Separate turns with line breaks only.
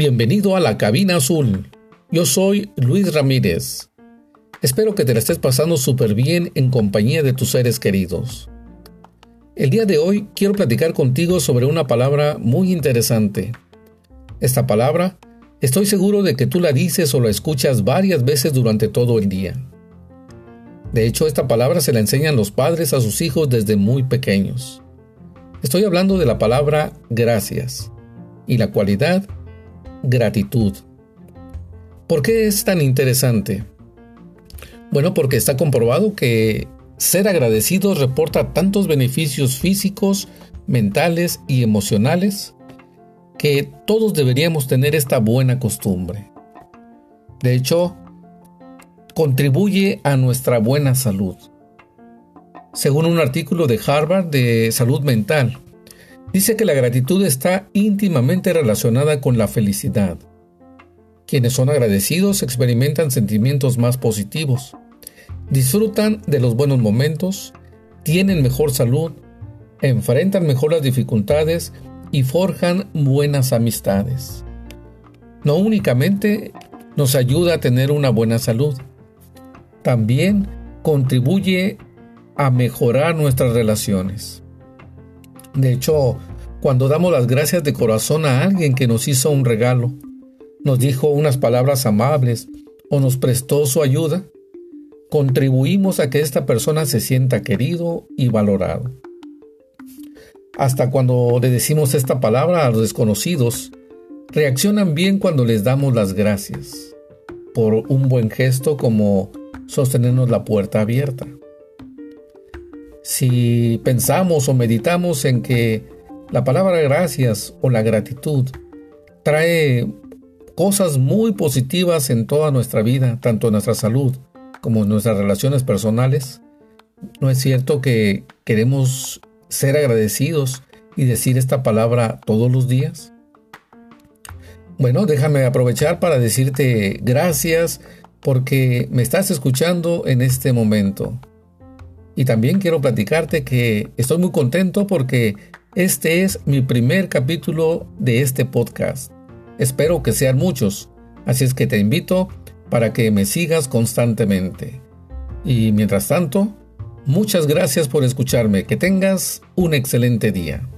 Bienvenido a la cabina azul. Yo soy Luis Ramírez. Espero que te la estés pasando súper bien en compañía de tus seres queridos. El día de hoy quiero platicar contigo sobre una palabra muy interesante. Esta palabra, estoy seguro de que tú la dices o la escuchas varias veces durante todo el día. De hecho, esta palabra se la enseñan los padres a sus hijos desde muy pequeños. Estoy hablando de la palabra gracias y la cualidad gratitud. ¿Por qué es tan interesante? Bueno, porque está comprobado que ser agradecido reporta tantos beneficios físicos, mentales y emocionales que todos deberíamos tener esta buena costumbre. De hecho, contribuye a nuestra buena salud. Según un artículo de Harvard de salud mental, dice que la gratitud está íntimamente relacionada con la felicidad. Quienes son agradecidos experimentan sentimientos más positivos, disfrutan de los buenos momentos, tienen mejor salud, enfrentan mejor las dificultades y forjan buenas amistades. No únicamente nos ayuda a tener una buena salud, también contribuye a mejorar nuestras relaciones. De hecho, cuando damos las gracias de corazón a alguien que nos hizo un regalo, nos dijo unas palabras amables o nos prestó su ayuda, contribuimos a que esta persona se sienta querido y valorado. Hasta cuando le decimos esta palabra a los desconocidos, reaccionan bien cuando les damos las gracias por un buen gesto como sostenernos la puerta abierta. Si pensamos o meditamos en que la palabra gracias o la gratitud trae cosas muy positivas en toda nuestra vida, tanto en nuestra salud como en nuestras relaciones personales, ¿no es cierto que queremos ser agradecidos y decir esta palabra todos los días? Bueno, déjame aprovechar para decirte gracias porque me estás escuchando en este momento. Y también quiero platicarte que estoy muy contento porque este es mi primer capítulo de este podcast. Espero que sean muchos, así es que te invito para que me sigas constantemente. Y mientras tanto, muchas gracias por escucharme. Que tengas un excelente día.